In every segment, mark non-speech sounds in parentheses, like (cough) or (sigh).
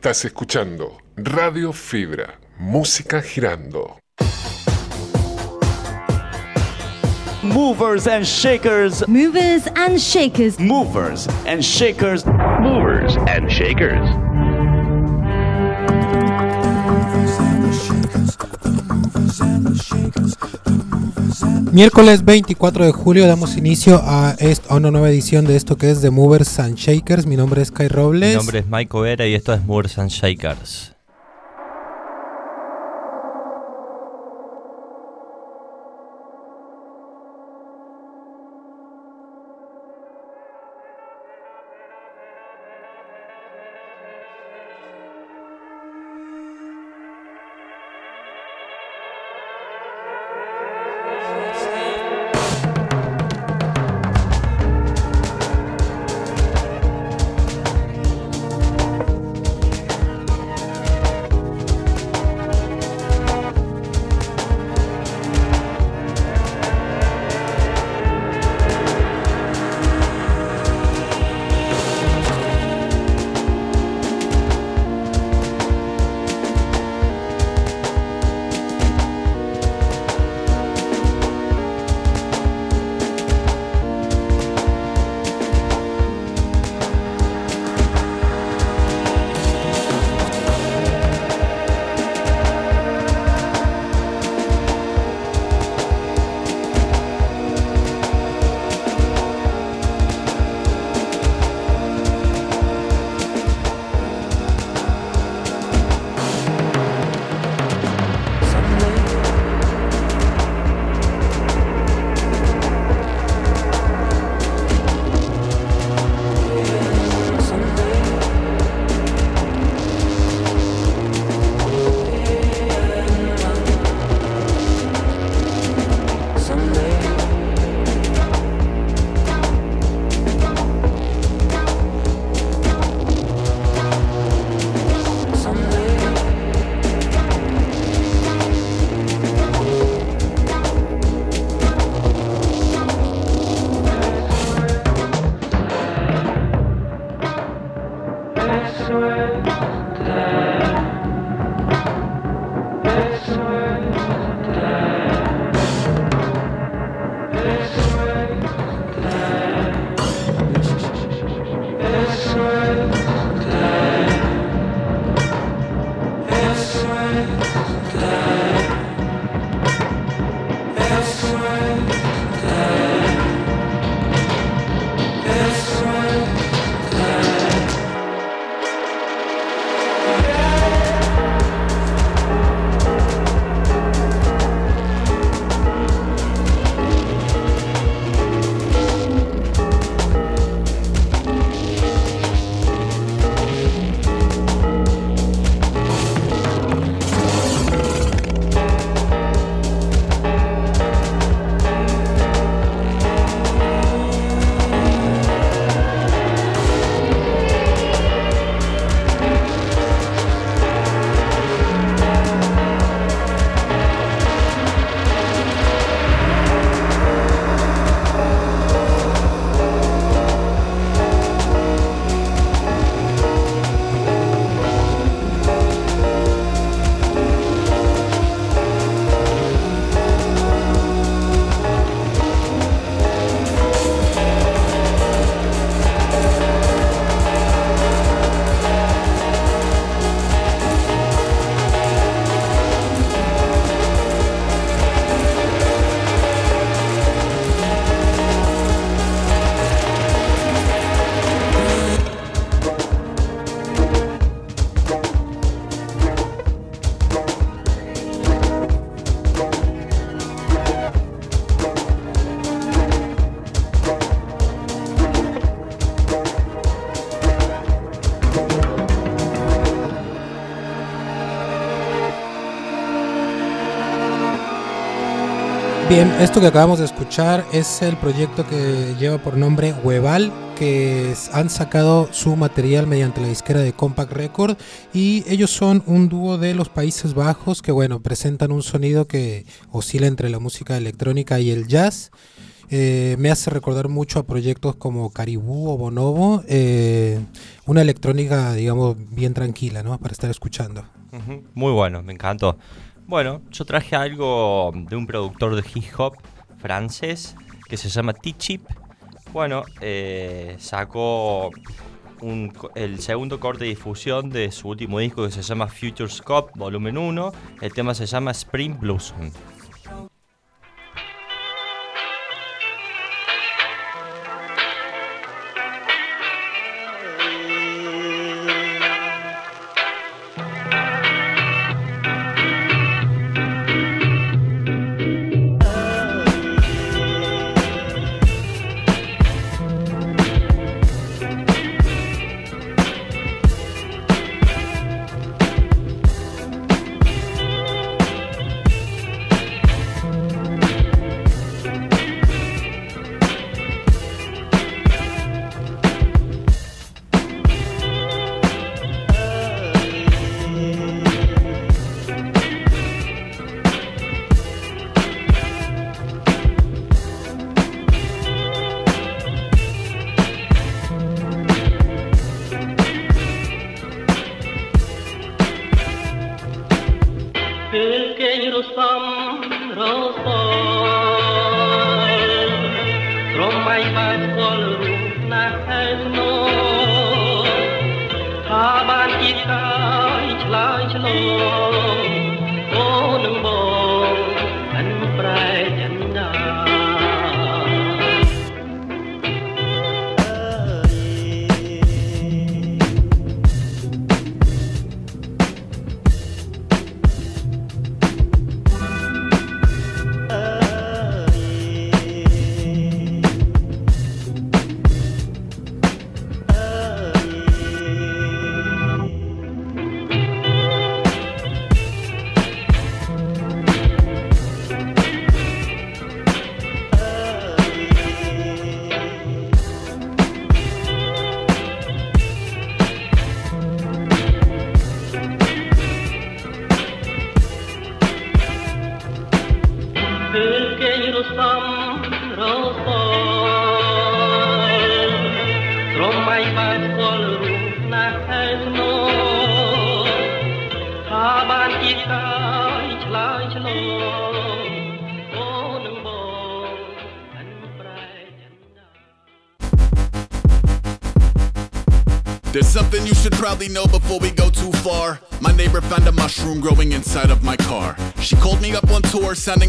Estás escuchando Radio Fibra, música girando. Movers and shakers. Movers and shakers. Movers and shakers. Movers and shakers. Miércoles 24 de julio damos inicio a, a, una nueva edición de esto que es The Movers and Shakers. Mi nombre es Kai Robles. Mi nombre es Mike Vera y esto es Movers and Shakers. Bien, esto que acabamos de escuchar es el proyecto que lleva por nombre Hueval, que han sacado su material mediante la disquera de Compact Record y ellos son un dúo de los Países Bajos que bueno, presentan un sonido que oscila entre la música electrónica y el jazz. eh, me hace recordar mucho a proyectos como Caribú o Bonobo, eh, una electrónica, digamos, bien tranquila, ¿no? Para estar escuchando. Muy bueno, me encantó. Bueno, yo traje algo de un productor de hip hop francés que se llama T-Chip. Bueno, eh, sacó el segundo corte de difusión de su último disco que se llama Future Scope, volumen 1. El tema se llama Spring Blossom.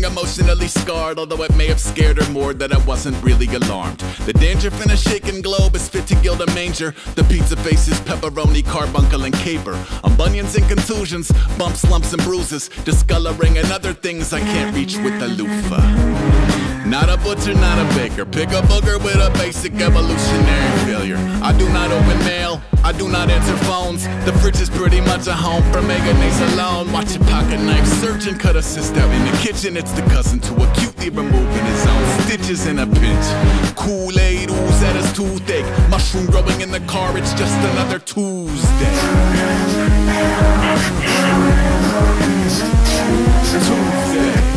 Sounding emotionally scarred, although it may have scared her more that I wasn't really alarmed. The danger in a shaken globe is fit to gild a manger. The pizza faces, pepperoni, carbuncle, and caper. On bunions and contusions, bumps, lumps, and bruises, discoloring and other things I can't reach with a loofah. Not a butcher, not a baker. Pick a booger with a basic evolutionary failure. I do not open mail, I do not answer phones. The fridge is pretty much a home for mayonnaise alone. Watch pocket knife surgeon cut a cyst out in the kitchen. It's the cousin to acutely removing his own stitches in a pinch. Kool Aid ooze at his toothache. Mushroom growing in the car, it's just another. Tuesday. Tuesday.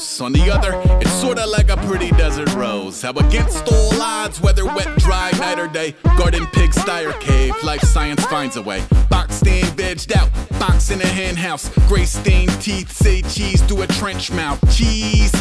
Gross. On the other, it's sorta like a pretty desert rose. How against all odds, whether wet, dry, night or day, garden, pig, sty, or cave, life science finds a way. Boxed in, vegged out, box in a hen house. Gray stained teeth say cheese through a trench mouth. Cheese,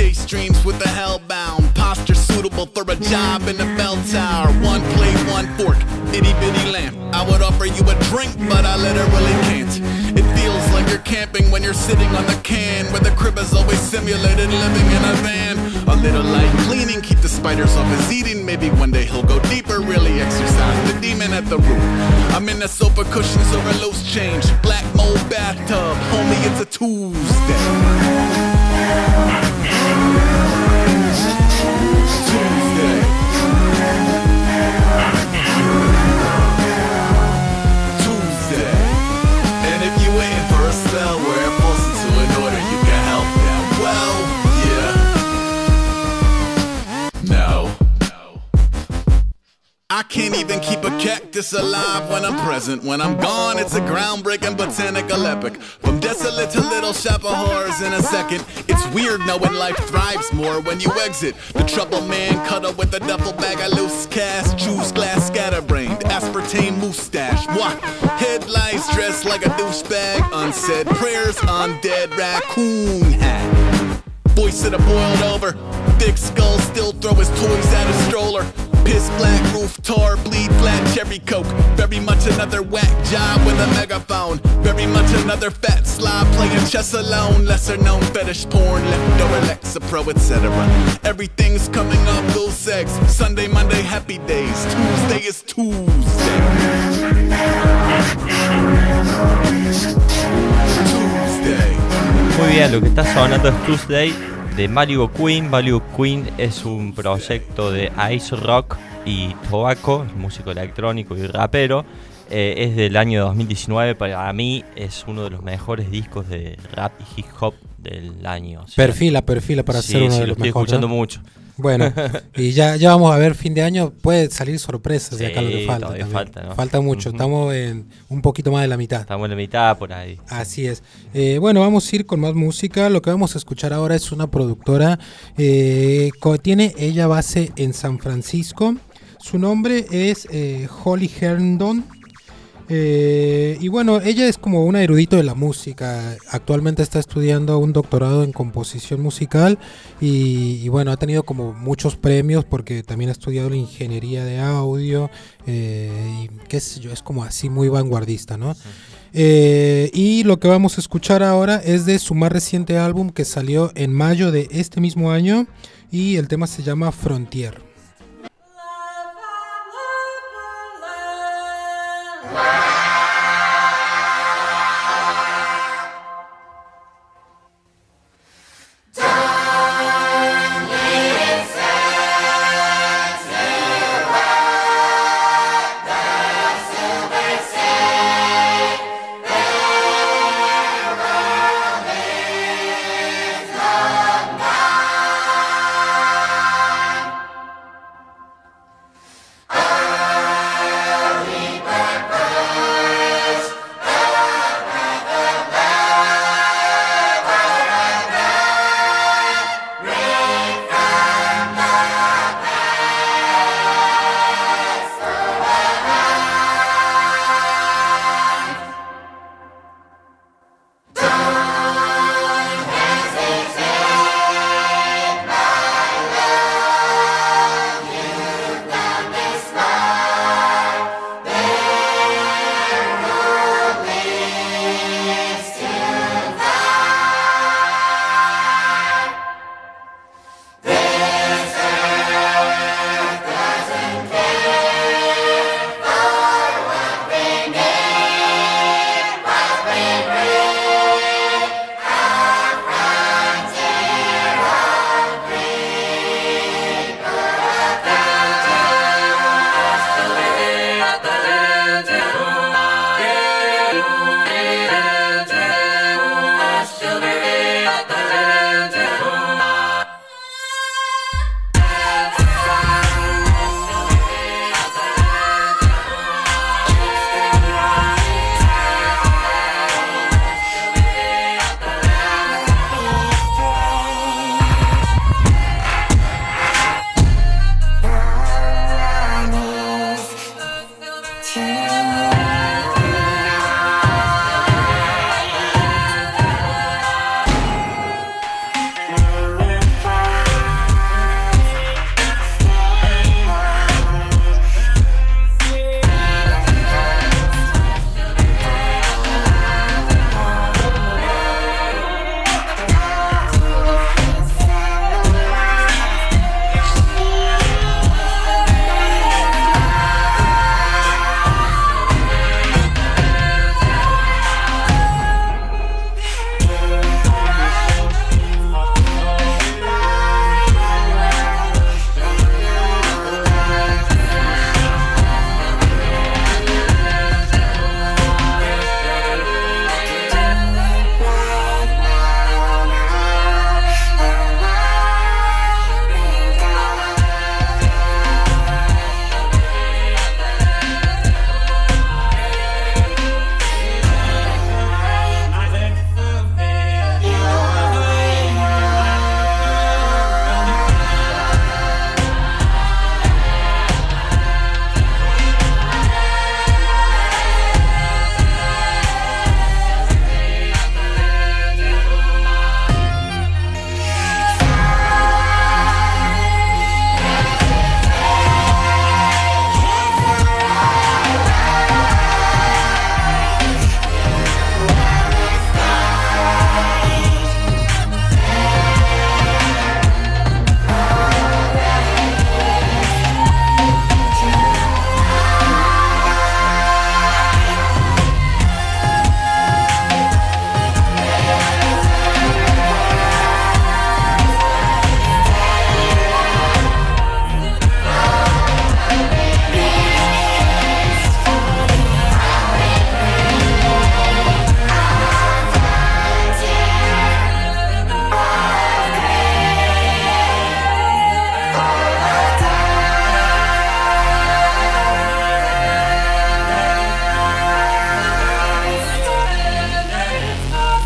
chase dreams with the hellbound. Posture suitable for a job in the bell tower. One plate, one fork, itty bitty lamp. I would offer you a drink, but I literally can't. It feels like you're camping when you're sitting on the can where the crib is always simulated living in a van. A little light cleaning, keep the spiders off his eating. Maybe one day he'll go deeper, really exercise the demon at the root. I'm in the sofa cushions over loose change. Black mold bathtub, homie, it's a. Tuesday. I can't even keep a cactus alive when I'm present. When I'm gone, it's a groundbreaking botanical epic. From desolate to little shop of horrors in a second. It's weird knowing life thrives more when you exit. The trouble man cuddle with a duffel bag of loose cast, Juice glass scatterbrained. Aspartame moustache. What? Headlights dressed like a douchebag. Unsaid prayers on dead raccoon hat. Voice of the boiled over. Thick skull still throw his toys at a stroller. Piss black roof tar, bleed flat cherry coke. Very much another whack job with a megaphone. Very much another fat slob playing chess alone. Lesser known fetish porn, leftover Lexapro, etc. Everything's coming up those sex. Sunday, Monday, happy days. Tuesday is Tuesday. Tuesday. Muy bien, lo que está sonando es Tuesday de Malibu Queen. Malibu Queen es un proyecto de Ice Rock y Tobacco, músico electrónico y rapero. Eh, es del año 2019, para mí es uno de los mejores discos de rap y hip hop del año. O sea, Perfila, perfila para sí, ser uno sí, de lo los estoy mejores. escuchando ¿no? mucho. Bueno, (laughs) y ya, ya vamos a ver fin de año, puede salir sorpresas de acá lo que falta. falta, mucho, estamos en un poquito más de la mitad. Estamos en la mitad por ahí. Así es. Eh, bueno, vamos a ir con más música. Lo que vamos a escuchar ahora es una productora. eh, tiene ella base en San Francisco. Su nombre es eh, Holly Herndon. Eh, y bueno, ella es como una erudito de la música. Actualmente está estudiando un doctorado en composición musical y, y bueno, ha tenido como muchos premios porque también ha estudiado la ingeniería de audio eh, y qué sé yo, es como así muy vanguardista, ¿no? Eh, y lo que vamos a escuchar ahora es de su más reciente álbum que salió en mayo de este mismo año y el tema se llama Frontier.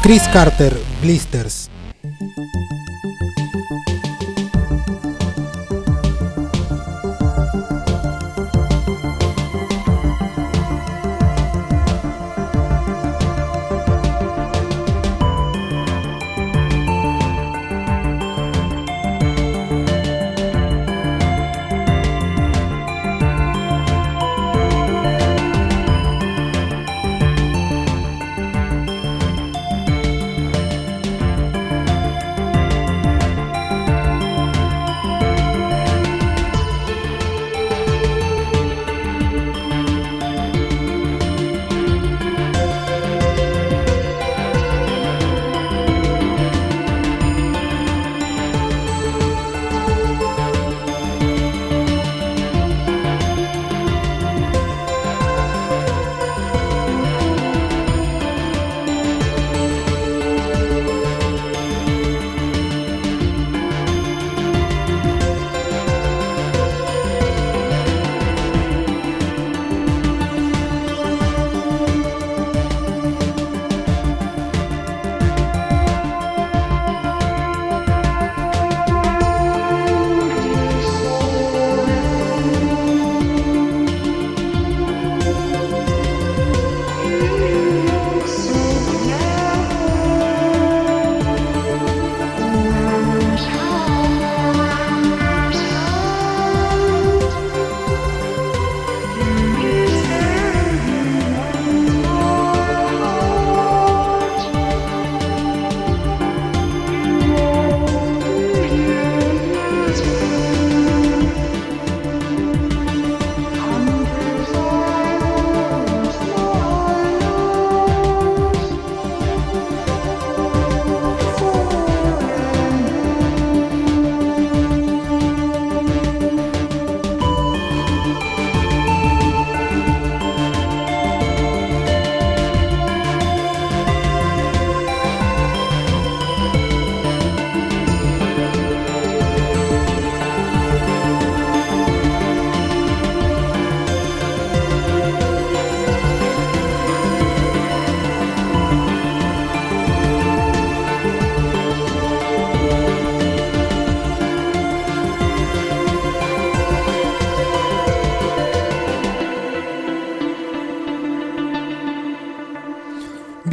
Chris Carter, Blisters.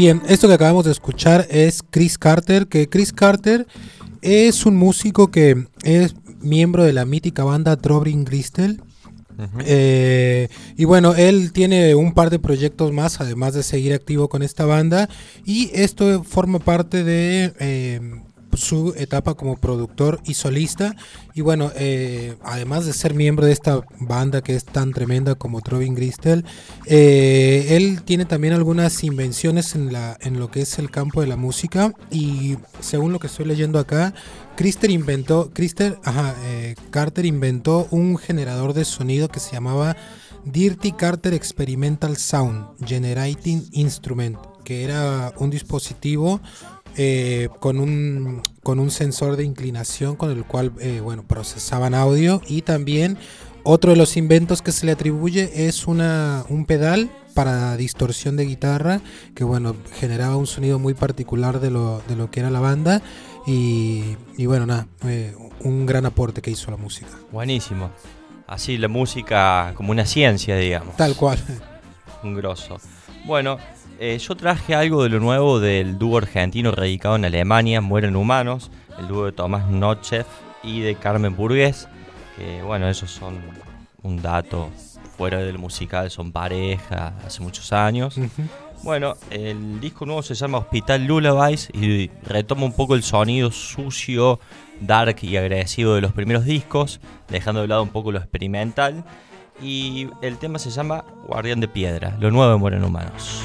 Bien, esto que acabamos de escuchar es Chris Carter, que Chris Carter es un músico que es miembro de la mítica banda Trobring Gristel. Eh, y bueno, él tiene un par de proyectos más, además de seguir activo con esta banda. Y esto forma parte de eh, su etapa como productor y solista. Y bueno, eh, además de ser miembro de esta banda que es tan tremenda como Trovin Gristel, eh, él tiene también algunas invenciones en, la, en lo que es el campo de la música. Y según lo que estoy leyendo acá, Christer inventó, eh, Carter inventó un generador de sonido que se llamaba Dirty Carter Experimental Sound Generating Instrument, que era un dispositivo eh, con, un, con un sensor de inclinación con el cual eh, bueno, procesaban audio y también otro de los inventos que se le atribuye es una, un pedal para distorsión de guitarra que bueno generaba un sonido muy particular de lo, de lo que era la banda y, y bueno nada eh, un gran aporte que hizo la música Buenísimo. Así la música como una ciencia, digamos. tal cual Un grosso. Bueno, eh, yo traje algo de lo nuevo del dúo argentino radicado en Alemania, Mueren Humanos, el dúo de Tomás Nochev y de Carmen Burgués, que bueno, esos son un dato fuera del musical, son pareja hace muchos años. Bueno, el disco nuevo se llama Hospital Lullabies y retoma un poco el sonido sucio, dark y agresivo de los primeros discos, dejando de lado un poco lo experimental. Y el tema se llama Guardián de Piedra, lo nuevo de Mueren Humanos.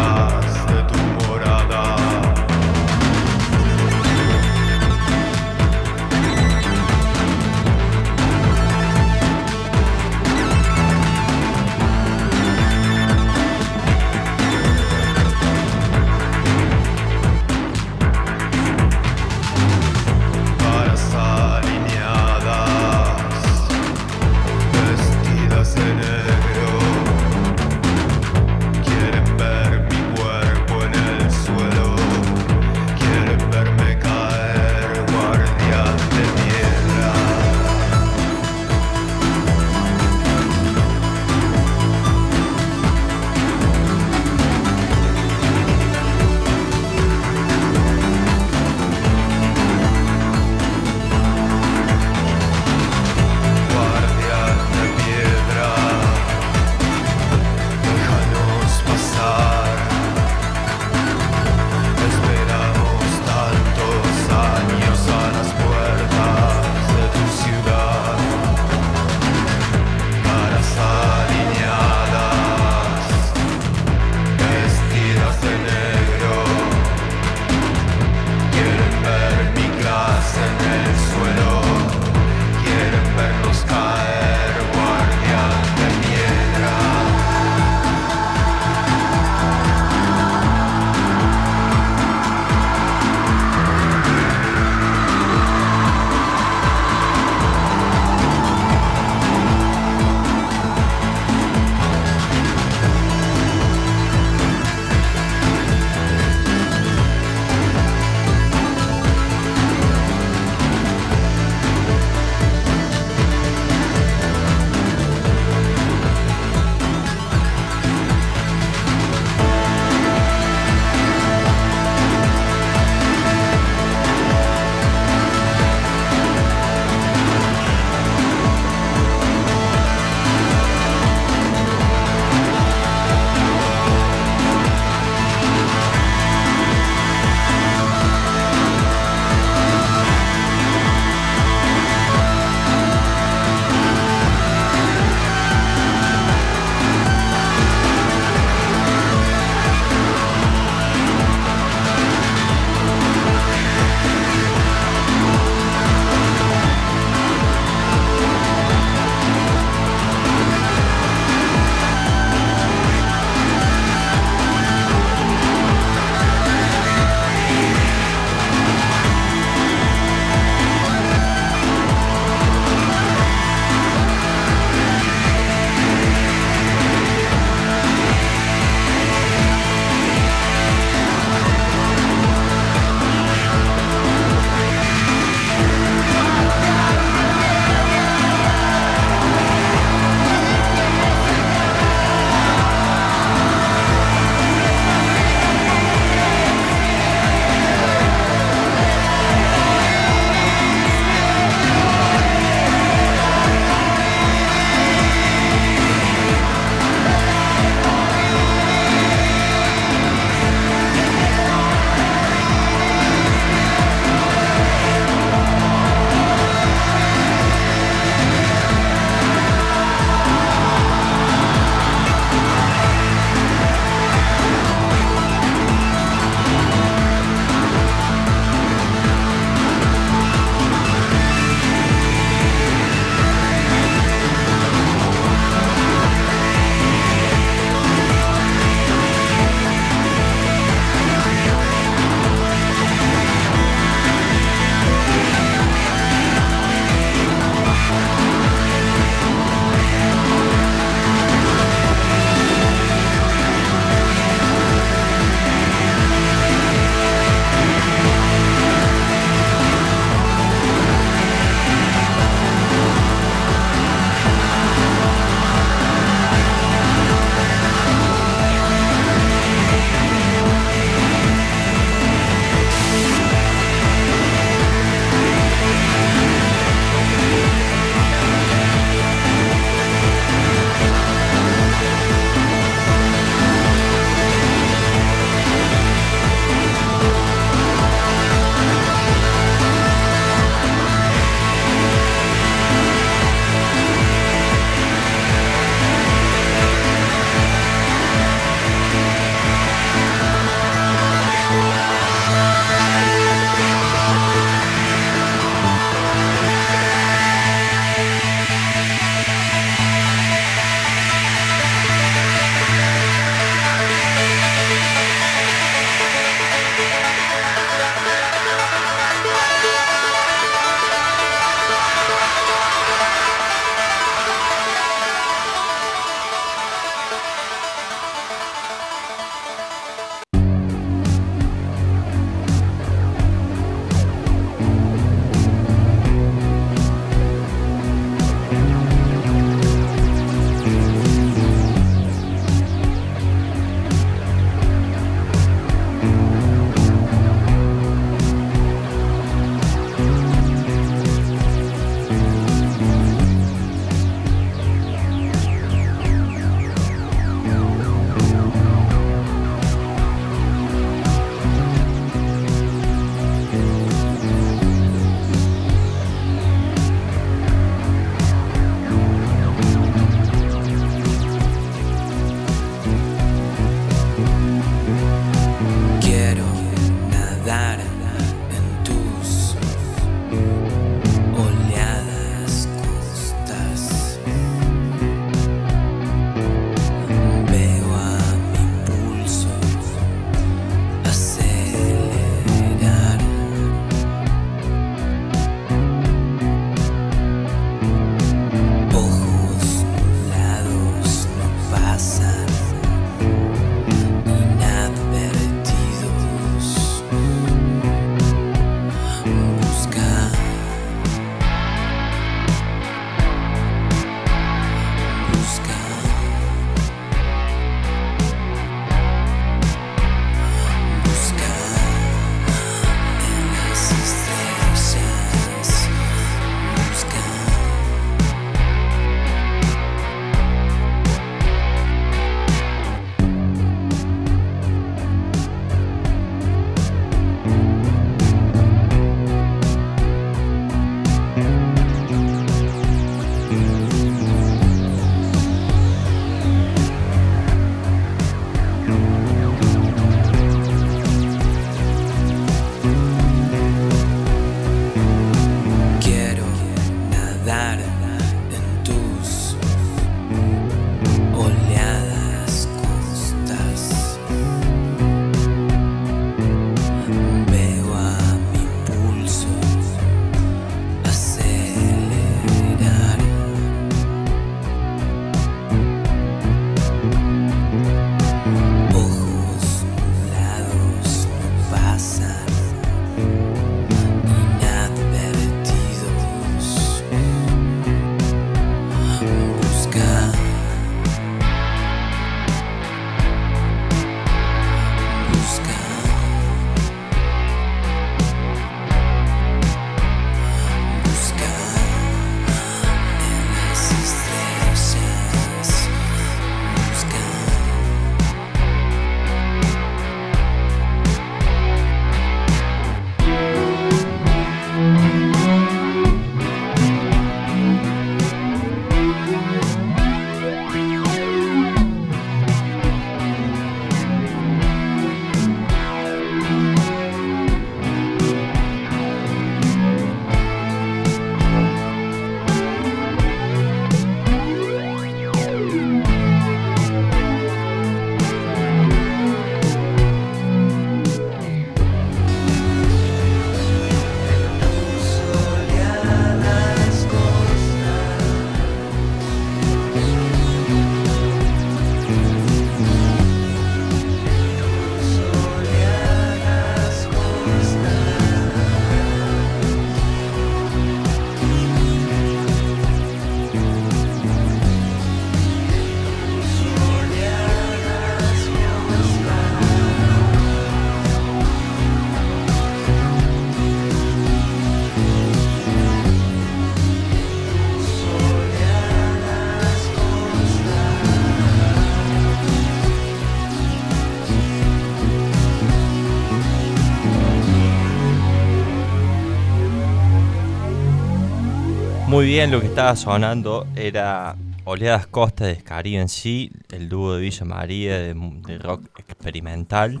Bien, lo que estaba sonando era Oleadas Costa de Caribe en sí, el dúo de Villa María de, de rock experimental.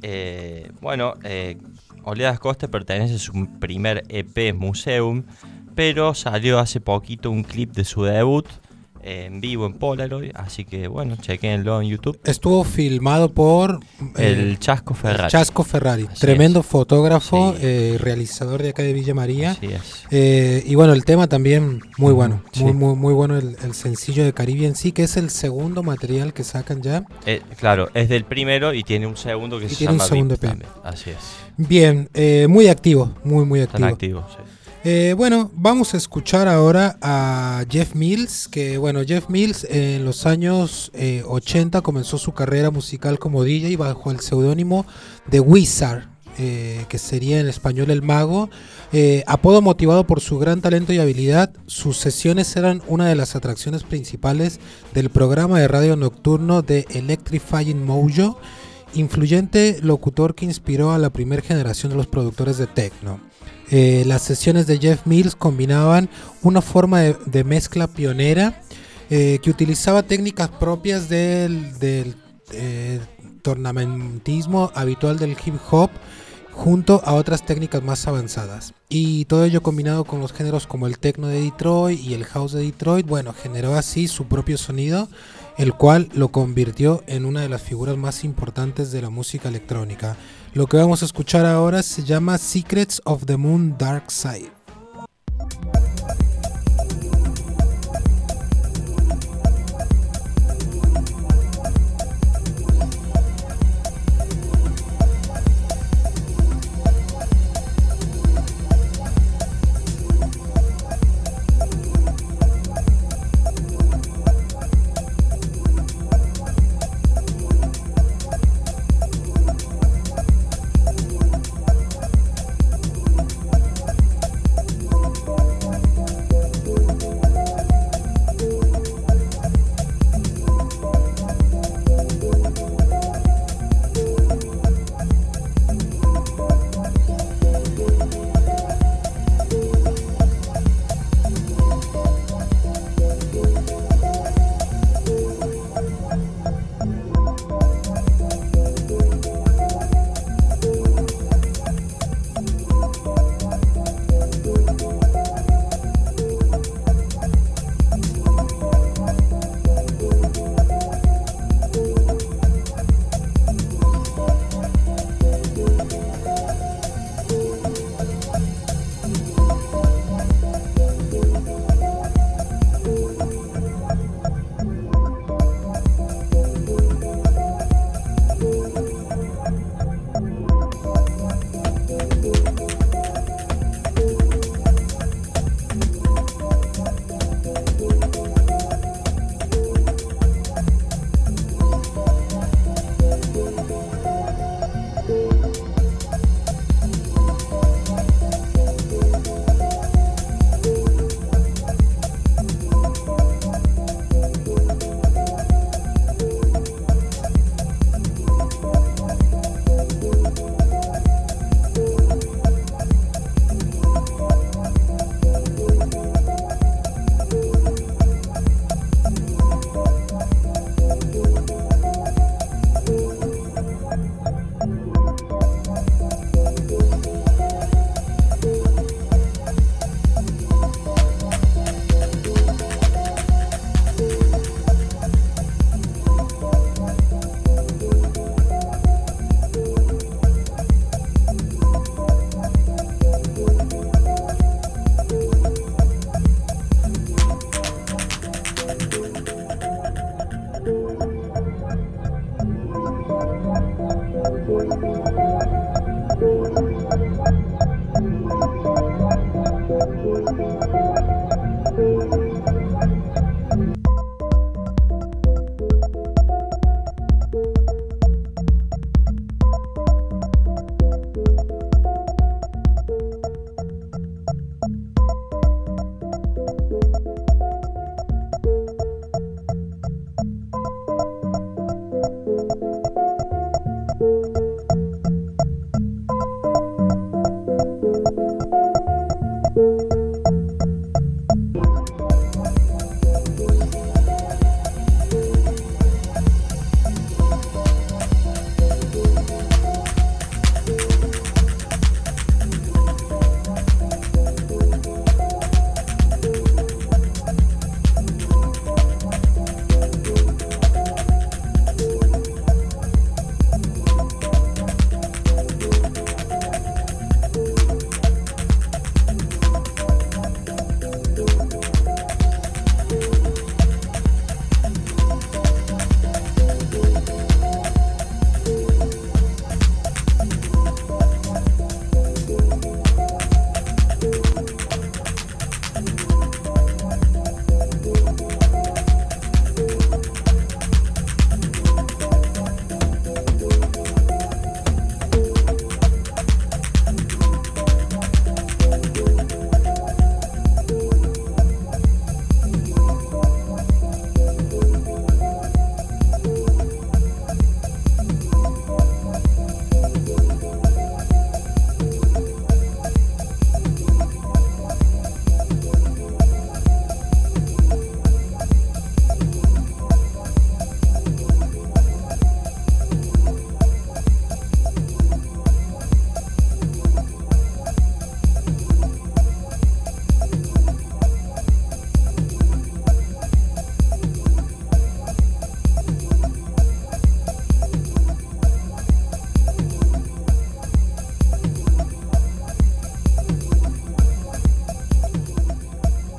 Eh, bueno, eh, Oleadas Costa pertenece a su primer EP Museum, pero salió hace poquito un clip de su debut en vivo en Polaroid, así que bueno, chequenlo en YouTube. Estuvo filmado por eh, El Chasco Ferrari. Chasco Ferrari, Así tremendo es. fotógrafo, Sí. eh, realizador de acá de Villa María. Así es. Eh, y bueno, el tema también muy bueno, Sí. muy, muy, muy bueno el, el sencillo de Caribe en sí, que es el segundo material que sacan ya. Eh, claro, es del primero y tiene un segundo que Y se tiene un segundo. Así es. Bien, muy activo, muy, muy Están activo. activos. sí. Eh, bueno, vamos a escuchar ahora a Jeff Mills, que bueno, Jeff Mills en los años eh, 80 comenzó su carrera musical como DJ bajo el seudónimo de Wizard, eh, que sería en español el mago. Eh, apodo motivado por su gran talento y habilidad, sus sesiones eran una de las atracciones principales del programa de radio nocturno de Electrifying Mojo, influyente locutor que inspiró a la primera generación de los productores de techno. Eh, las sesiones de Jeff Mills combinaban una forma de, mezcla pionera eh, que utilizaba técnicas propias del, del, eh, tornamentismo habitual del hip hop junto a otras técnicas más avanzadas. Y todo ello combinado con los géneros como el techno de Detroit y el house de Detroit, bueno, generó así su propio sonido, el cual lo convirtió en una de las figuras más importantes de la música electrónica. Lo que vamos a escuchar ahora se llama Secrets of the Moon Dark Side.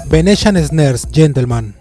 Venetian Snares, Gentleman.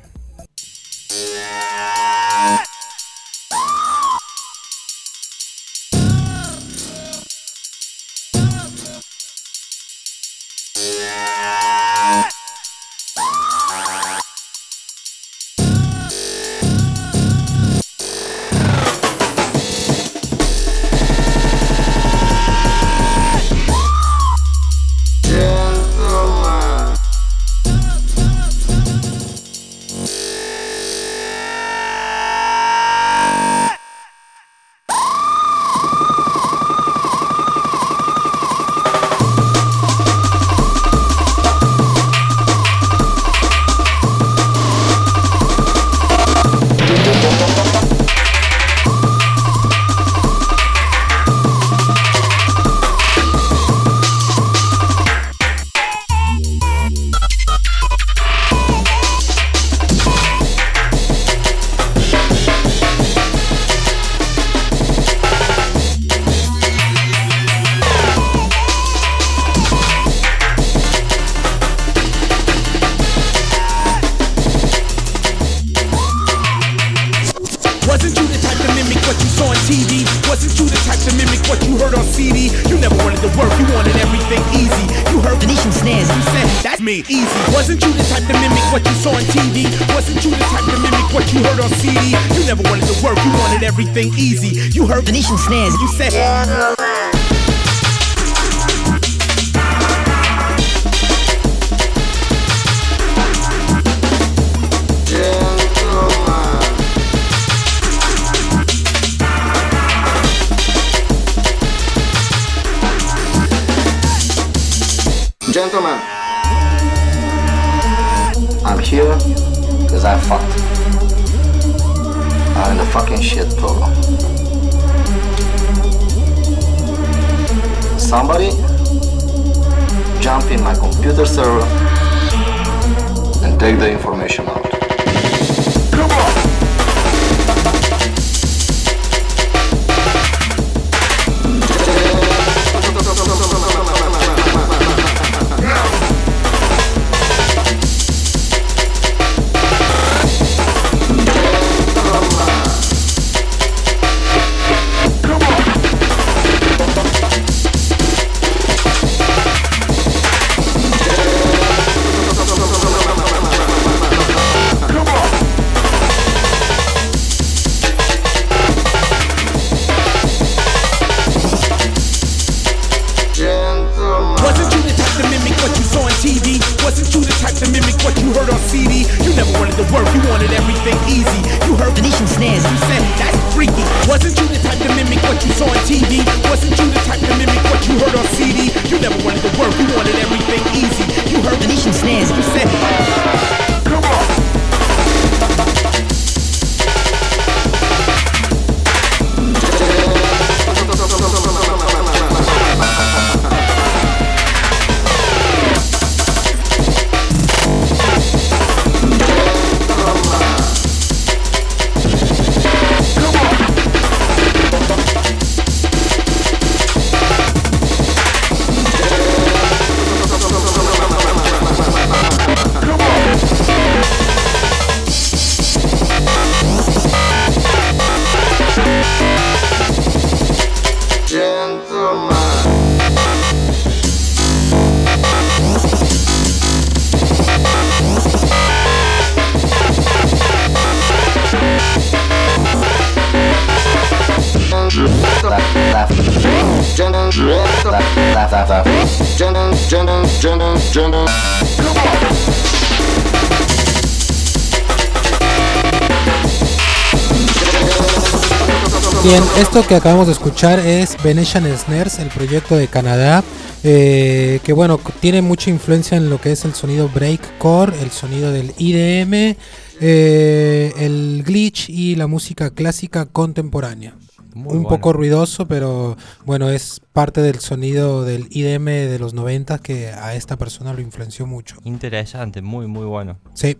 que acabamos de escuchar es Venetian Snares, el proyecto de Canadá, eh, que bueno, tiene mucha influencia en lo que es el sonido breakcore, el sonido del IDM, eh, el glitch y la música clásica contemporánea. Un poco ruidoso, pero bueno, es parte del sonido del IDM de los 90 que a esta persona lo influenció mucho. Interesante, muy, muy bueno. Sí.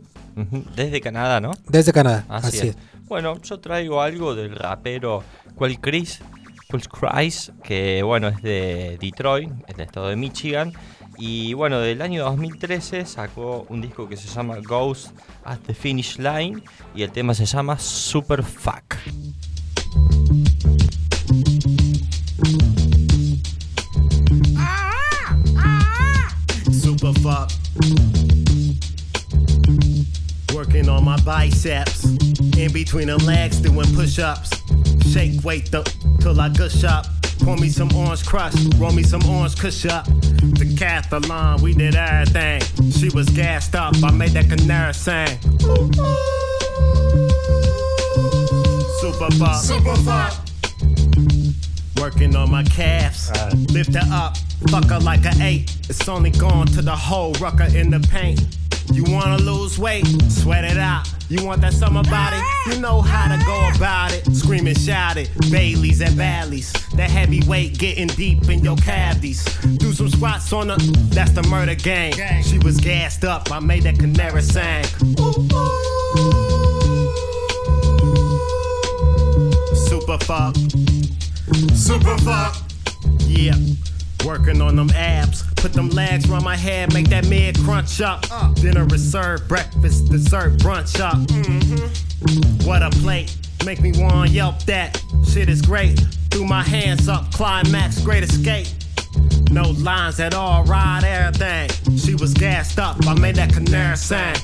Desde Canadá, ¿no? Desde Canadá, así, es. Bueno, yo traigo algo del rapero cual Chris, Chris, que bueno, es de Detroit, el estado de Michigan. Y bueno, del año 2013 sacó un disco que se llama Ghost at the Finish Line y el tema se llama Super Fuck. Super fuck. Working on my biceps. In between them legs, doing push ups. Shake weight th- till I gush up. Pour me some orange crush, roll me some orange kush up. Decathlon, we did everything. She was gassed up, I made that canary sing. Super fuck. Super fuck. Working on my calves. Lift her up, fuck her like an eight. It's only gone to the whole rucker in the paint. You wanna lose weight? Sweat it out. You want that summer body? You know how to go about it. Scream and shout it. Baileys and valleys. That heavyweight getting deep in your cavities. Do some squats on her. That's the murder gang. She was gassed up. I made that canary sing. Super fuck. Super fuck. Yeah. Working on them abs. Put them legs around my head, make that mid crunch up. Dinner reserved, breakfast, dessert, brunch up. Mhm. What a plate. Make me wanna yelp that. Shit is great. Threw my hands up, climax, great escape. No lines at all, ride everything. She was gassed up, I made that canary sing.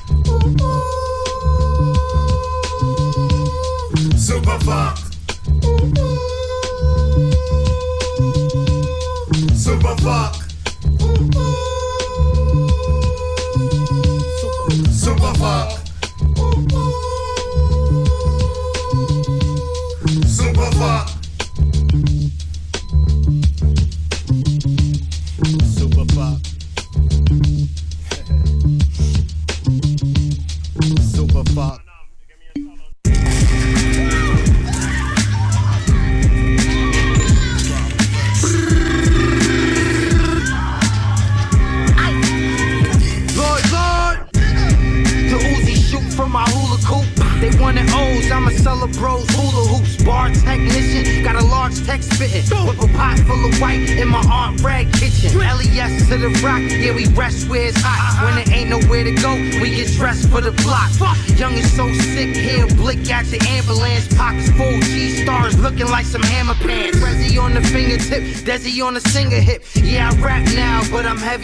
Super fuck. Super fuck super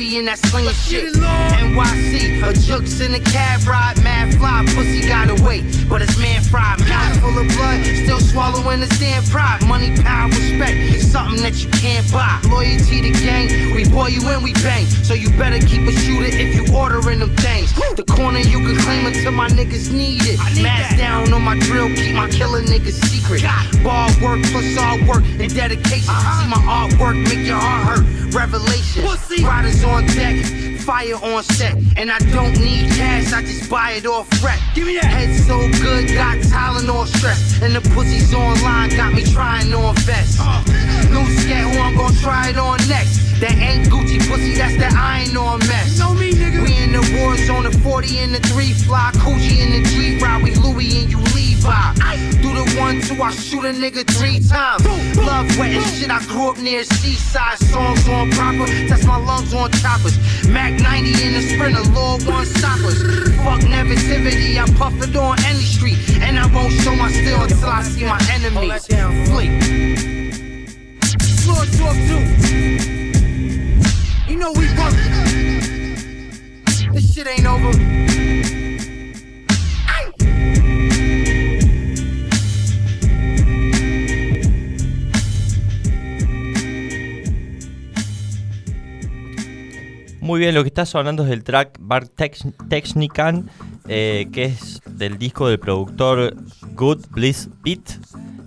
in that slinger shit. NYC, a jukes in the cab ride, mad fly, pussy his damn pride. Money, power, respect, it's something that you can't buy. Loyalty to gang, we boy you and we bang. So you better keep a shooter if you ordering them things. The corner you can claim until my niggas need it. Mask down on my drill, keep my killer niggas secret. Ball work plus all work and dedication. See my artwork, make your heart hurt. Revelation. Riders on deck, fire on set. And I don't need cash, I just buy it off rep. Give me that. Head so good, got Tylenol stress. And the pussies online got me trying on vest. Uh. New scat who I'm gonna try it on next. That ain't Gucci pussy, that's that iron on mess. Know me, nigga. We in the war zone, the 40 and the 3 fly. Coochie in the G ride, we Louis and you Levi. Do the one, two, I shoot a nigga three times. Love wet and shit, I grew up near seaside. Songs on proper, test my lungs on choppers. Mac 90 in the sprinter, Lord one stoppers. Fuck negativity, I puff it on any street. And I won't show my steel until I see my enemies. Fleet. Floor talk too. You know we work. This shit ain't over. Muy bien, lo que está sonando es el track Bar Technican, eh, que es del disco del productor Good Bliss Beat,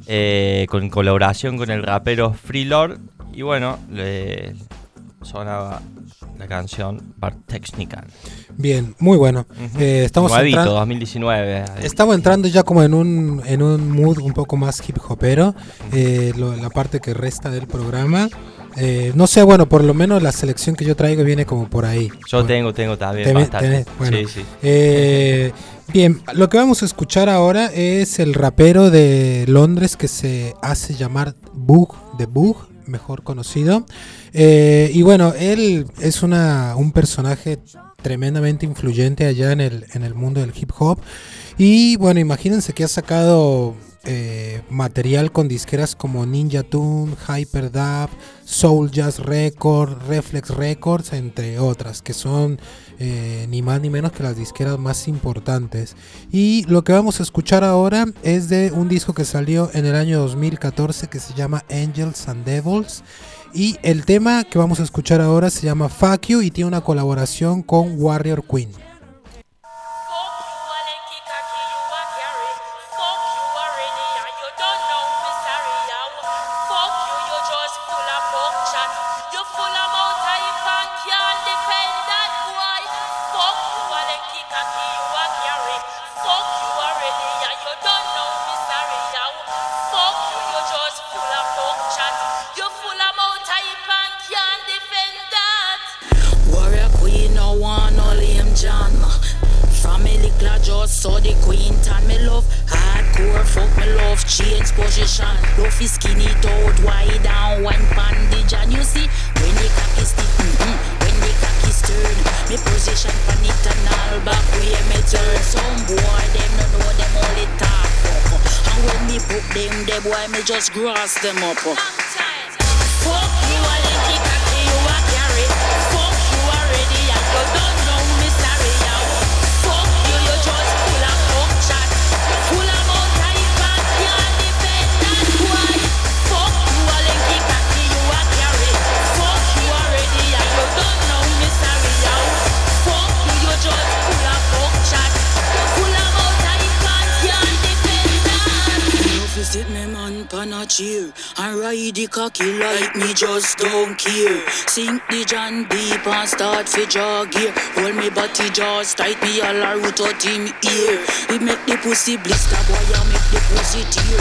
eh, con colaboración con el rapero Freelord. Y bueno, le sonaba la canción Bar Technican. Bien, muy bueno. Ujú. Eh, estamos Nuevito, entrando- 2019. Estamos entrando ya como en un, en un mood un poco más hip hopero, eh, lo- la parte que resta del programa. Eh, no sé, bueno, por lo menos la selección que yo traigo viene como por ahí. Yo tengo, tengo también tenés, bueno. Sí, sí. Eh, bien, lo que vamos a escuchar ahora es el rapero de Londres que se hace llamar Bug de Bug. mejor conocido. Eh, y bueno, él es una, un personaje tremendamente influyente allá en el, en el mundo del hip hop. Y bueno, imagínense que ha sacado eh, material con disqueras como Ninja Tune, Hyperdub, Soul Jazz Records, Reflex Records, entre otras, que son eh, ni más ni menos que las disqueras más importantes. Y lo que vamos a escuchar ahora es de un disco que salió en el año 2014 que se llama Angels and Devils. Y el tema que vamos a escuchar ahora se llama Fuck You y tiene una colaboración con Warrior Queen. Boy me just grass them up cheer and ride the cocky like me just don't care. Sink the John deep and start fi jaw gear. Hold me body jaws tight, me all a root out him ear. It make the pussy blister, boy, I make the pussy tear.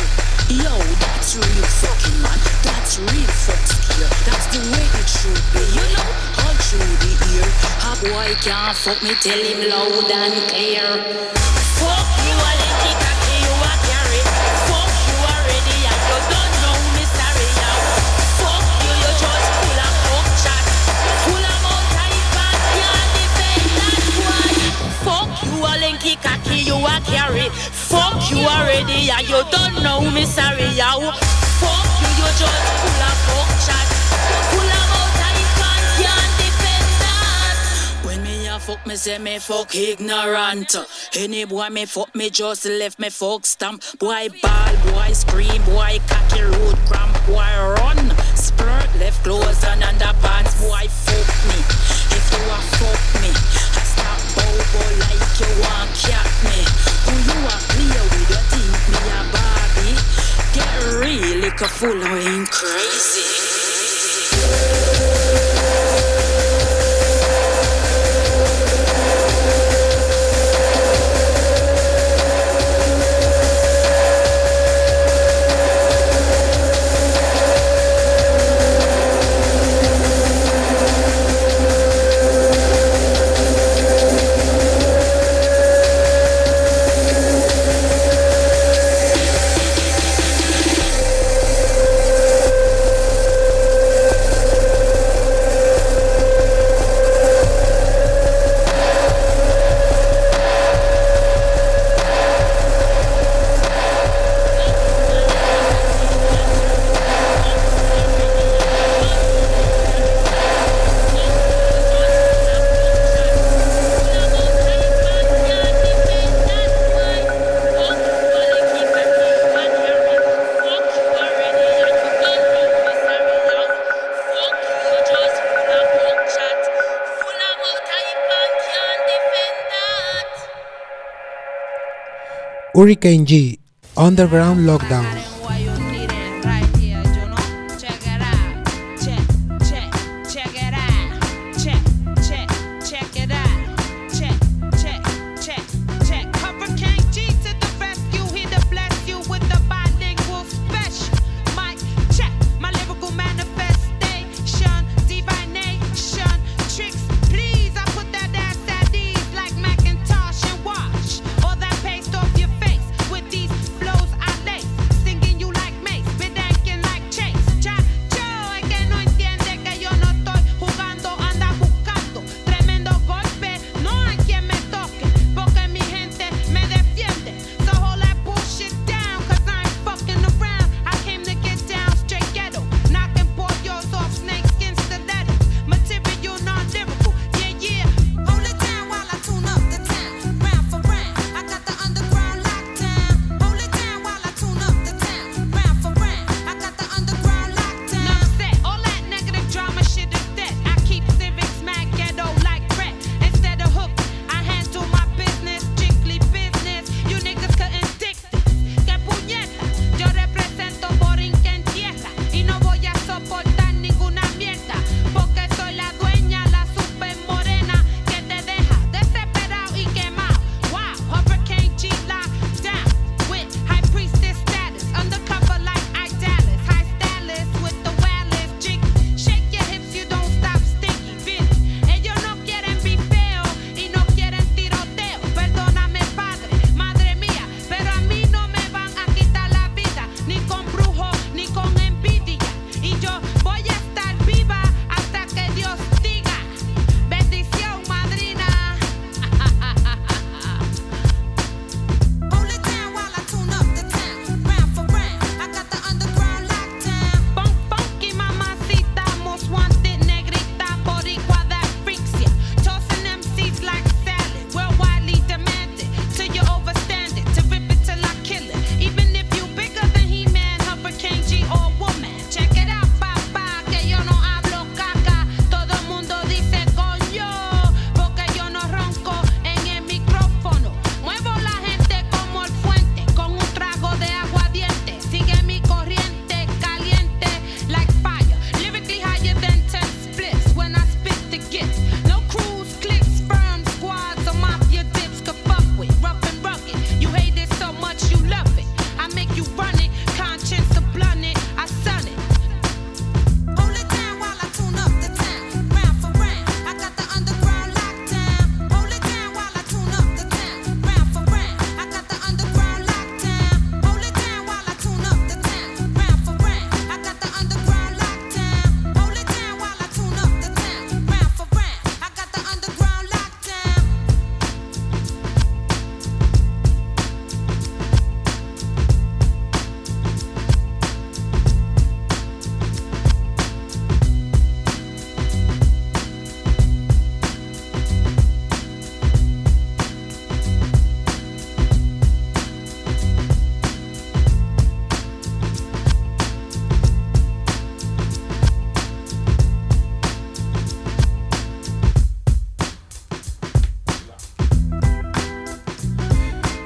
Yo, that's real fucking man, that's real fuck scare. That's the way it should be, you know, all through the ear. A boy can't fuck me, tell him loud and clear. Fuck you, a carry. Fuck you already, and you don't know me sorry, yow. Fuck you, you just full of fuck chat. Of mouth type and can't defend that. When me a fuck me say me fuck ignorant. Any boy me fuck me just left me fuck stamp. Boy ball, boy scream, boy cocky road cramp, boy run. Splurt left clothes and underpants, boy fuck me. If you a fuck me, I stop like you want cat me. Who you a play with? You oh, think me a Barbie? Get real, liquor full of ain't crazy. Hurricane G, Underground Lockdown.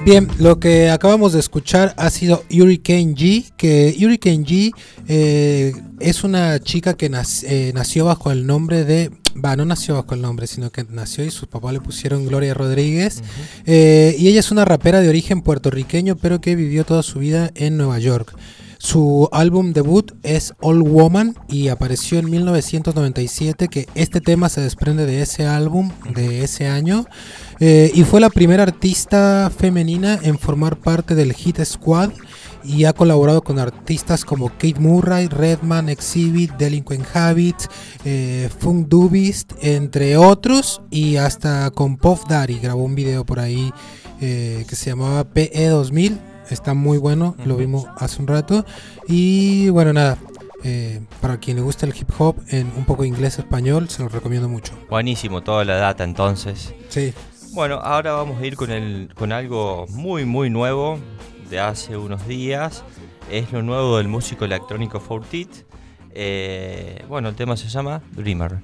Bien, lo que acabamos de escuchar ha sido Hurricane G, que Hurricane G eh, es una chica que eh, nació bajo el nombre de... Va, no nació bajo el nombre, sino que nació y sus papás le pusieron Gloria Rodríguez. Eh, y ella es una rapera de origen puertorriqueño, pero que vivió toda su vida en Nueva York. Su álbum debut es All Woman y apareció en 1997, que este tema se desprende de ese álbum de ese año. Eh, y fue la primera artista femenina en formar parte del Hit Squad y ha colaborado con artistas como Kate Murray, Redman, Exhibit, Delinquent Habits, eh, Funk Dubist, entre otros, y hasta con Puff Daddy grabó un video por ahí eh, que se llamaba PE 2000. Está muy bueno, lo vimos hace un rato. Y bueno, nada, eh, para quien le gusta el hip hop en un poco inglés-español, se lo recomiendo mucho. Buenísimo, toda la data entonces. Sí. Bueno, ahora vamos a ir con, el, con algo muy, muy nuevo de hace unos días. Es lo nuevo del músico electrónico Fortit. Eh, bueno, el tema se llama Dreamer.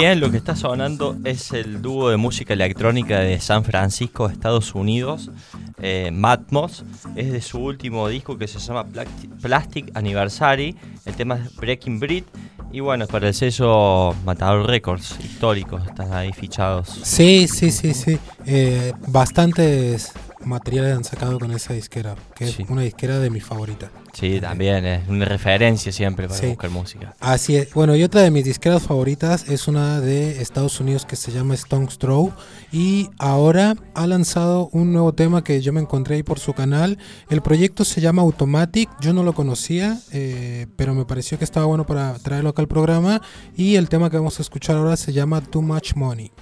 Bien, lo que está sonando es el dúo de música electrónica de San Francisco, Estados Unidos, eh, Matmos. Es de su último disco que se llama Plastic, Anniversary. El tema es Breaking Breed. Y bueno, para el sello Matador Records, históricos, están ahí fichados. Sí, sí, sí, sí. Eh, bastantes materiales han sacado con esa disquera, que es una disquera de mis favoritas. Sí, también es una referencia siempre para Sí. buscar música. Así es. Bueno, y otra de mis disqueras favoritas es una de Estados Unidos que se llama Stone's Throw. Y ahora ha lanzado un nuevo tema que yo me encontré ahí por su canal. El proyecto se llama Automatic. Yo no lo conocía, eh, pero me pareció que estaba bueno para traerlo acá al programa. Y el tema que vamos a escuchar ahora se llama Too Much Money.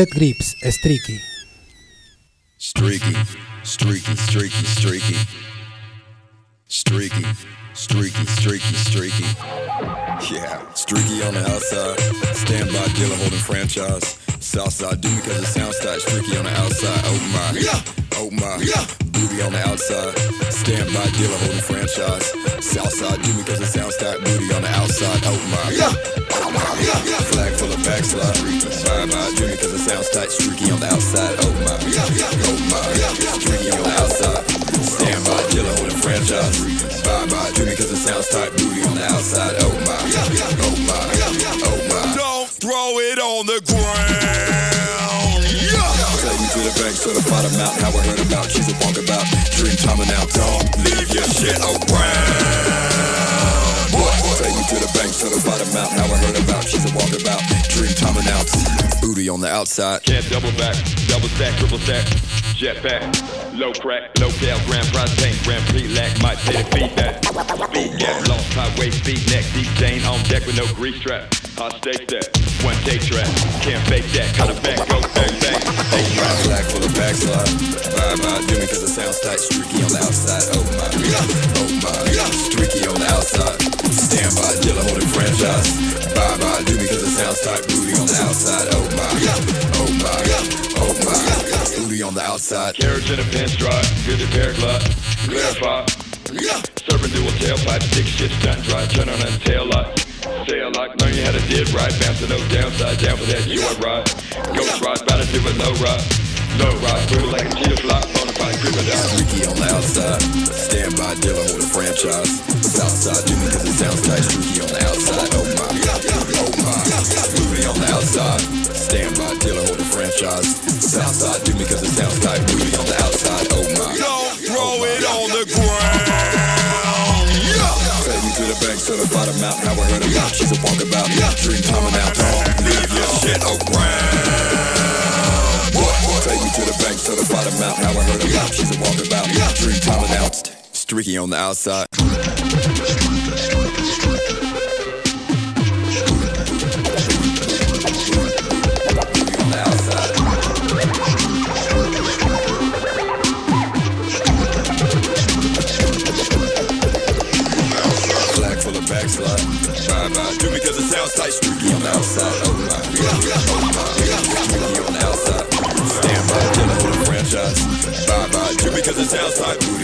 Dead Grips, Streaky. Streaky, streaky, streaky, streaky. Streaky, And out, don't leave your shit around. Take me to the bank, certified amount. How I heard about, she's a walk about. Dream and out. Booty on the outside. Can't double back, double stack, triple stack, jet back, low crack, low cal, prize paint, grand prix lack, might say the feedback. Speed gap, long highway, speed neck, deep stain on deck with no grease trap. Hot steak that, one take track, can't fake that, it back, go bang bang. Oh my, flag full of backslide. Bye bye, do me cause it sounds tight. Streaky on the outside. Oh my, oh my, streaky on the outside. Stand by, dealer holding franchise. Bye bye, do me cause it sounds tight. Booty on the outside. Oh my, oh my, oh on the outside. Carriage in a pinstripe, good to pair glut, verify. Serving dual tailpipe, stick shit stunt dry, turn on that tail light. Sail like, learn you how to did right, bouncing no downside, down for that joy ride. Ghost ride, bout to do a low ride. Low ride, swivel like a cheetah flop, bonafide crocodile. Streaky on the outside, stand by dealer hold a franchise. Southside do me cause it sounds on the outside, oh my, oh my. Oh Rudy on the outside, stand by dealer hold a franchise. Southside do me cause it sounds tight. On the outside, oh my. Don't oh throw it on the ground. Take me to the bank, certified amount, how I heard about. She's a walkabout, dream time and out. Leave your shit around. To the bank, certified amount, how I heard about. She's a walkabout, dream time and out. Streaky on the outside. Do because it sounds tight. Streaky on the outside. Oh my. Oh my. Streaky on the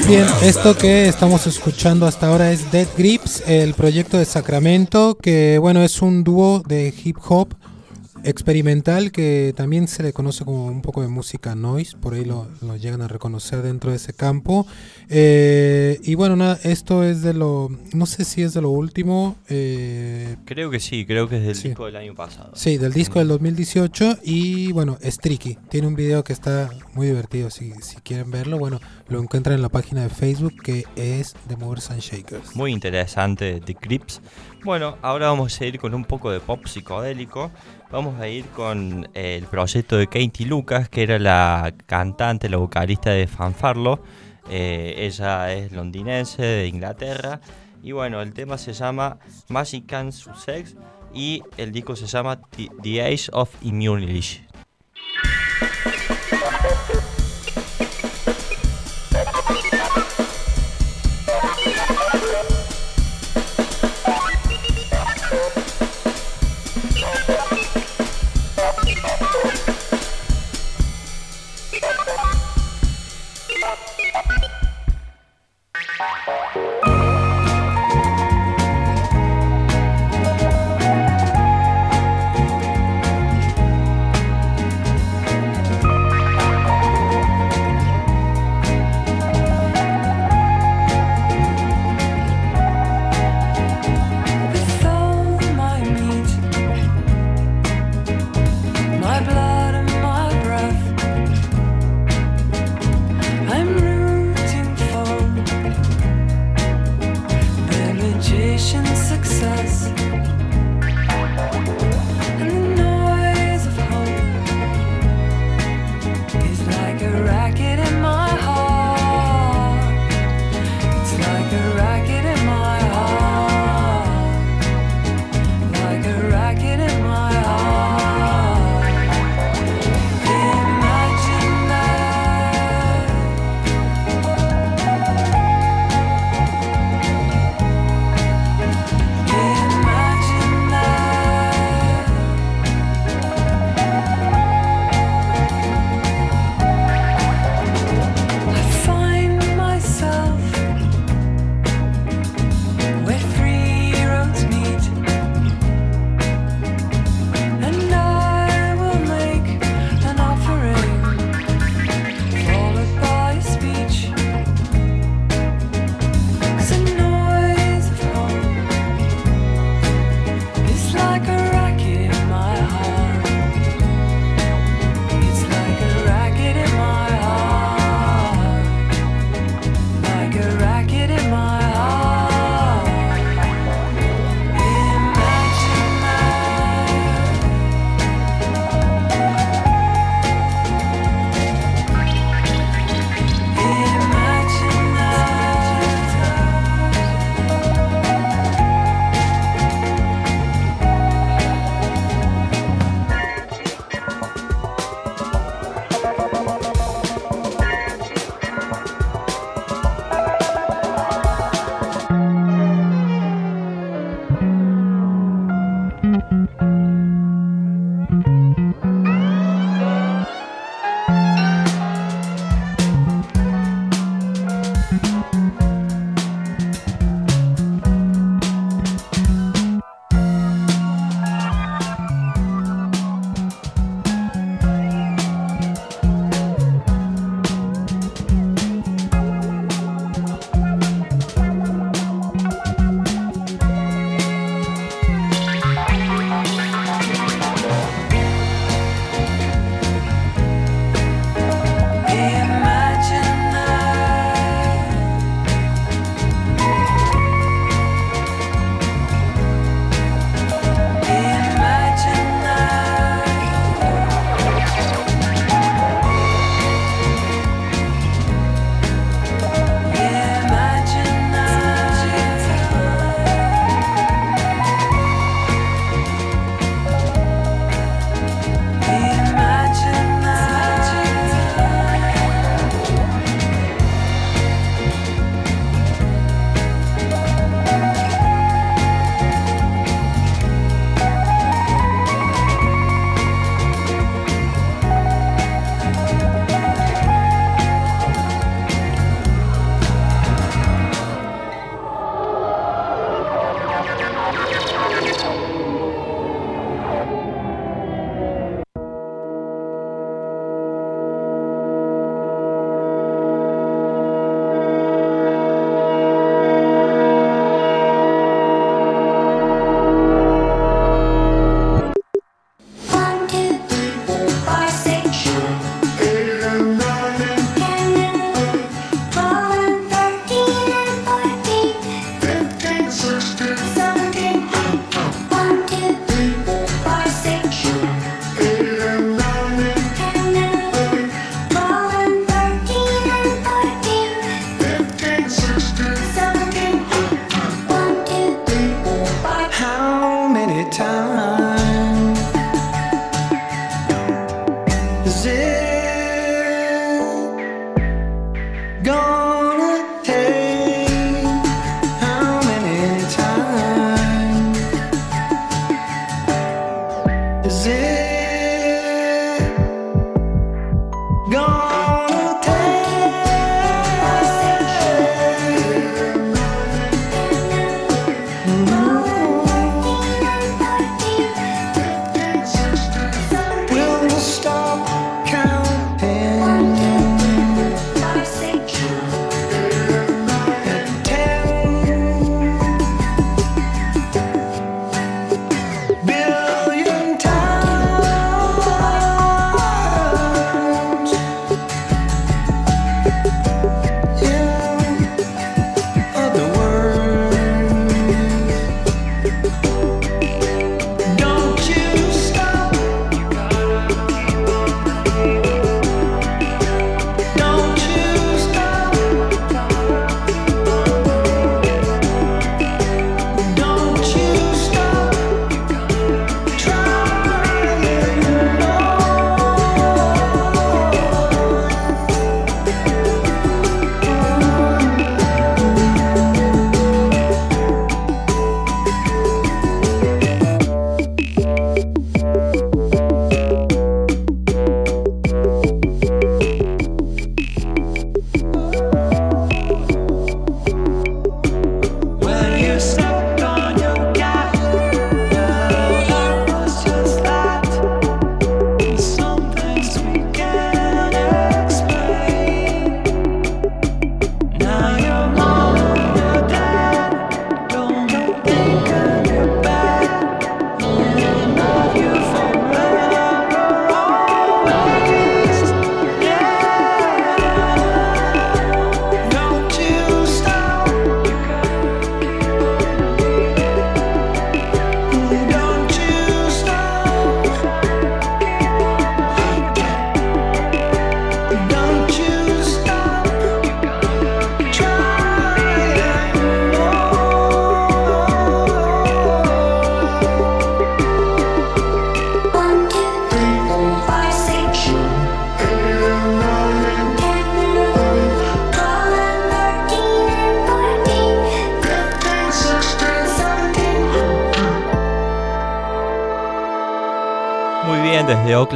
Bien, esto que estamos escuchando hasta ahora es Dead Grips, el proyecto de Sacramento, que bueno, es un dúo de hip hop experimental que también se le conoce como un poco de música noise, por ahí lo, lo llegan a reconocer dentro de ese campo. Eh, y bueno, nada, esto es de lo, no sé si es de lo último, eh, Creo que sí, creo que es del Sí. disco del año pasado. Sí, del disco del 2018 y bueno, es tricky. Tiene un video que está muy divertido. Si, si quieren verlo, bueno, lo encuentran en la página de Facebook que es The Movers and Shakers. Muy interesante, The Crips. Bueno, ahora vamos a ir con un poco de pop psicodélico. Vamos a ir con el proyecto de Katie Lucas, que era la cantante, la vocalista de Fanfarlo. Eh, ella es londinense de Inglaterra. Y bueno, el tema se llama Magic and Sussex y el disco se llama The Age of Immunity. Russian success.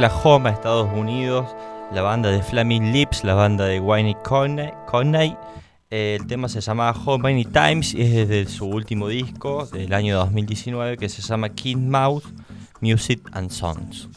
Oklahoma, Estados Unidos, la banda de Flaming Lips, la banda de Winnie. Coney. Eh, el tema se llama How Many Times y es desde su último disco del año 2019 que se llama Kid Mouth Music and Songs.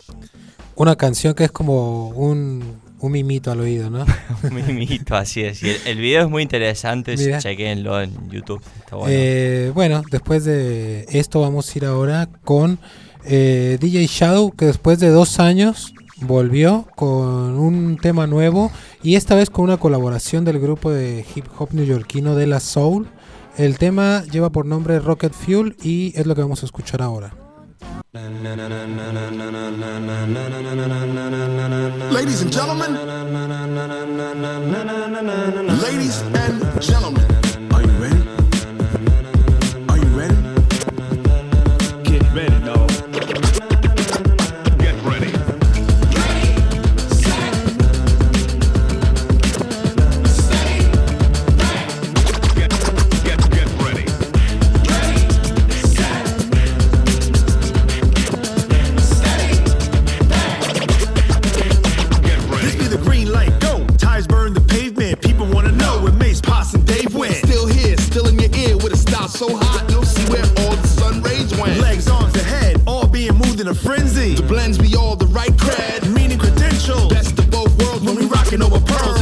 Una canción que es como un, un mimito al oído, ¿no? (laughs) Un mimito, así es. Y el, el video es muy interesante, chequenlo en YouTube. Está bueno. Eh, bueno, después de esto vamos a ir ahora con eh, DJ Shadow, que después de dos años volvió con un tema nuevo y esta vez con una colaboración del grupo de hip hop neoyorquino de la Soul. El tema lleva por nombre Rocket Fuel y es lo que vamos a escuchar ahora. Ladies and gentlemen. Ladies and gentlemen. So hot, you'll see where all the sun rays went. Legs, arms, ahead, all being moved in a frenzy. The blends be all the right cred. Meaning credentials. Best of both worlds when we rocking over pearls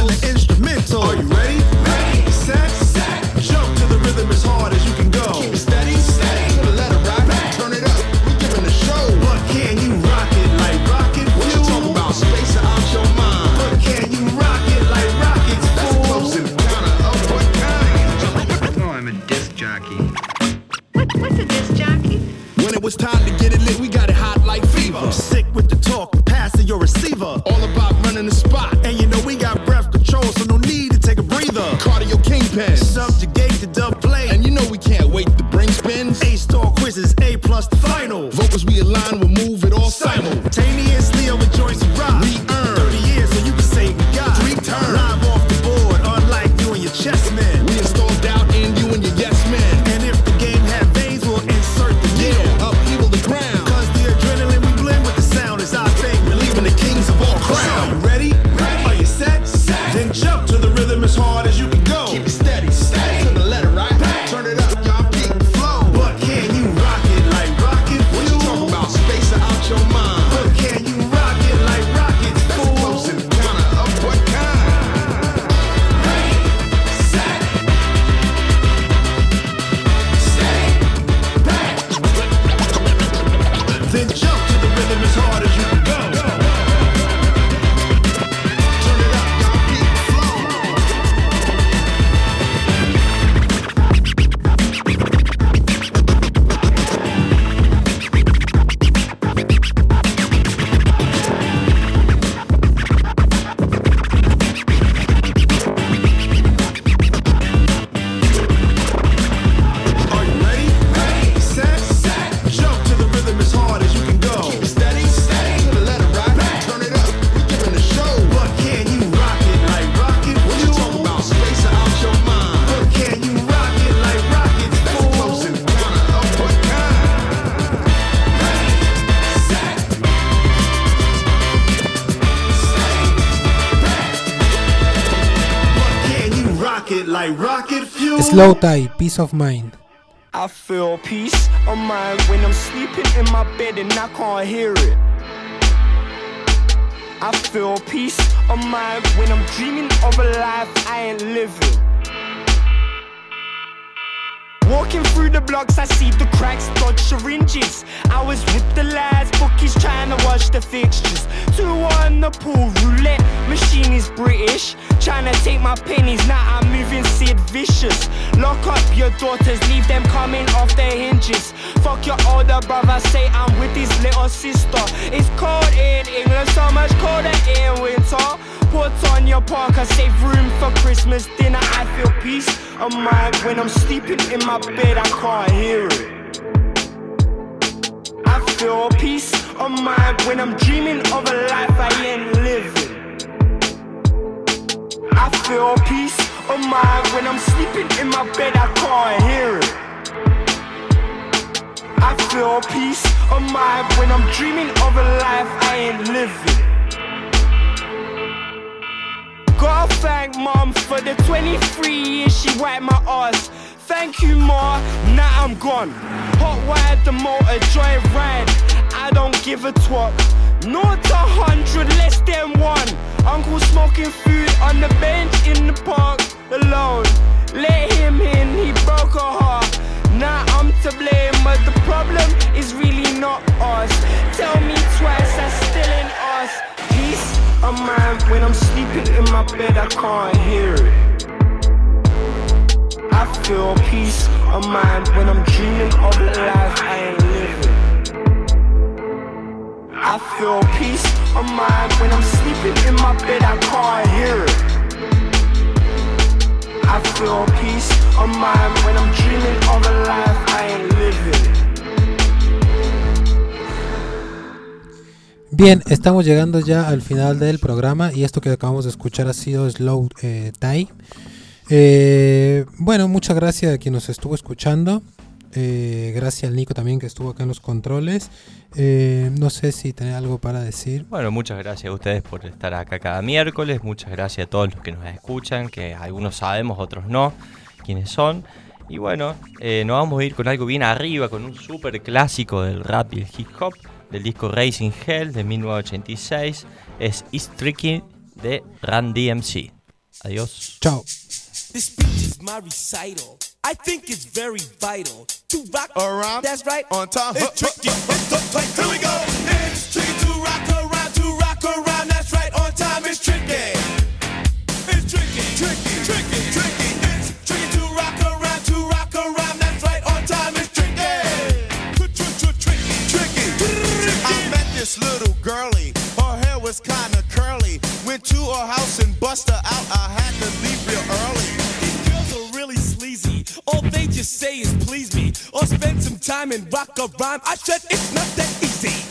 Slow Tie, Peace of Mind. I feel peace of mind when I'm sleeping in my bed and I can't hear it. I feel peace of mind when I'm dreaming of a life I ain't living. Walking through the blocks, I see the cracks, dodge syringes. I was with the lads, bookies trying to watch the fixtures. Two on the pool roulette machine is British. Trying to take my pennies, now I'm moving Sid Vicious. Lock up your daughters, leave them coming off their hinges. Fuck your older brother, say I'm with his little sister. It's cold in England, so much colder in winter. Put on your parka, save room for Christmas dinner. I feel peace of mind when I'm sleeping in my bed, I can't hear it. I feel peace of mind when I'm dreaming of a life I ain't living. I feel peace of mind when I'm sleeping in my bed, I can't hear it. I feel peace of mind when I'm dreaming of a life I ain't living. Gotta thank mom for the 23 years she wiped my ass. Thank you, ma. Now I'm gone. Hot wired the motor, joy ride. I don't give a twat. Not a hundred, less than one. Uncle smoking food on the bench in the park alone. Let him in, he broke a heart. Now I'm to blame, but the problem is really not us. Tell me twice, that's still in us. Peace of mind when I'm sleeping in my bed, I can't hear it. I feel peace of mind when I'm dreaming of a life I ain't living. I feel peace of mind when I'm sleeping in my bed, I can't hear it. I feel peace of mind when I'm dreaming of a life I ain't living. Bien, estamos llegando ya al final del programa y esto que acabamos de escuchar ha sido Slow eh, Tie. Eh, bueno, muchas gracias a quien nos estuvo escuchando. Eh, gracias al Nico también que estuvo acá en los controles. Eh, no sé si tenés algo para decir. Bueno, muchas gracias a ustedes por estar acá cada miércoles. Muchas gracias a todos los que nos escuchan, que algunos sabemos, otros no, quiénes son. Y bueno, nos vamos a ir con algo bien arriba, con un super clásico del rap y el hip hop, del disco Racing Hell de 1986. Es East Tricky de Run DMC. Adiós. Chao. This speech is my recital. I think it's very vital to rock around. That's right. On time. It's tricky. It's play. Here we go. Was kinda curly. Went to her house and bust her out. I had to leave real early. These girls are really sleazy. All they just say is please me or spend some time and rock a rhyme. I said it's not that easy.